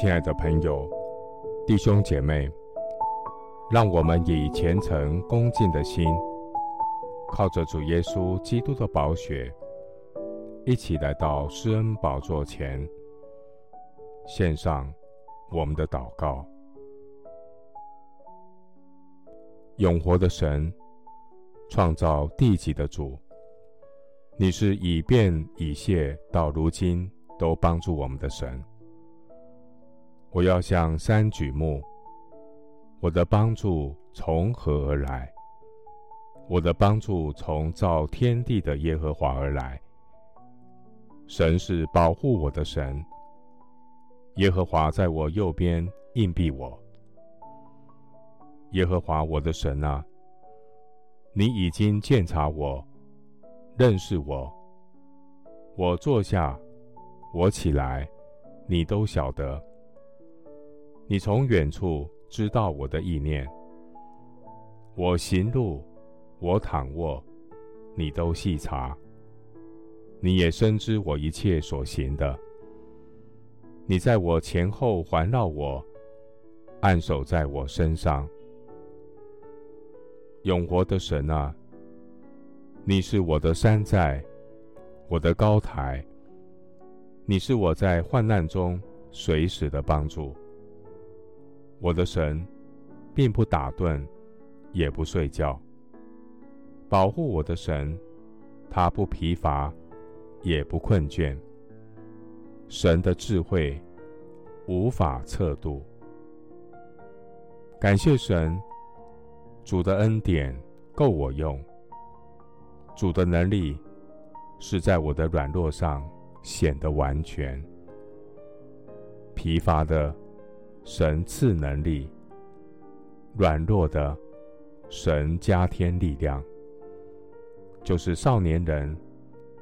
亲爱的朋友、弟兄姐妹，让我们以虔诚恭敬的心，靠着主耶稣基督的宝血，一起来到施恩宝座前，献上我们的祷告。永活的神，创造地极的主，你是以便以谢到如今都帮助我们的神。我要向山举目，我的帮助从何而来？我的帮助从造天地的耶和华而来。神是保护我的神，耶和华在我右边荫庇我。耶和华我的神啊，你已经鉴察我，认识我。我坐下，我起来，你都晓得。你从远处知道我的意念，我行路，我躺卧，你都细察。你也深知我一切所行的。你在我前后环绕我，按手在我身上。永活的神啊，你是我的山寨，我的高台。你是我在患难中随时的帮助。我的神，并不打盹，也不睡觉。保护我的神，他不疲乏，也不困倦。神的智慧无法测度。感谢神，主的恩典够我用。主的能力是在我的软弱上显得完全。疲乏的。神赐能力，软弱的神加添力量。就是少年人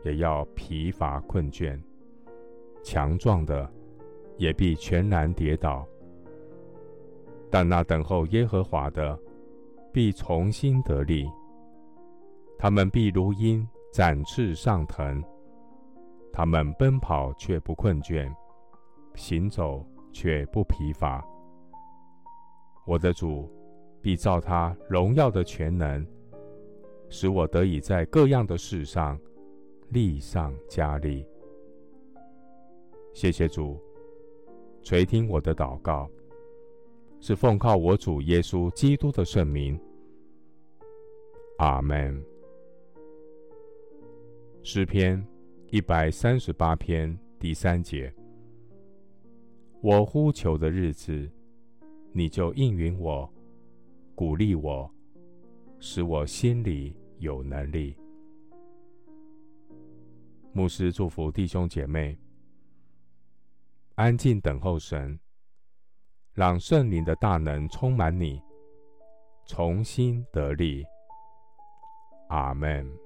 也要疲乏困倦，强壮的也必全然跌倒。但那等候耶和华的，必重新得力。他们必如鹰展翅上腾，他们奔跑却不困倦，行走。却不疲乏。我的主必照他荣耀的全能，使我得以在各样的事上力上加力。谢谢主垂听我的祷告，是奉靠我主耶稣基督的圣名。阿门。诗篇一百三十八篇第三节。我呼求的日子，你就应允我，鼓励我，使我心里有能力。牧师祝福弟兄姐妹，安静等候神，让圣灵的大能充满你，重新得力。阿门。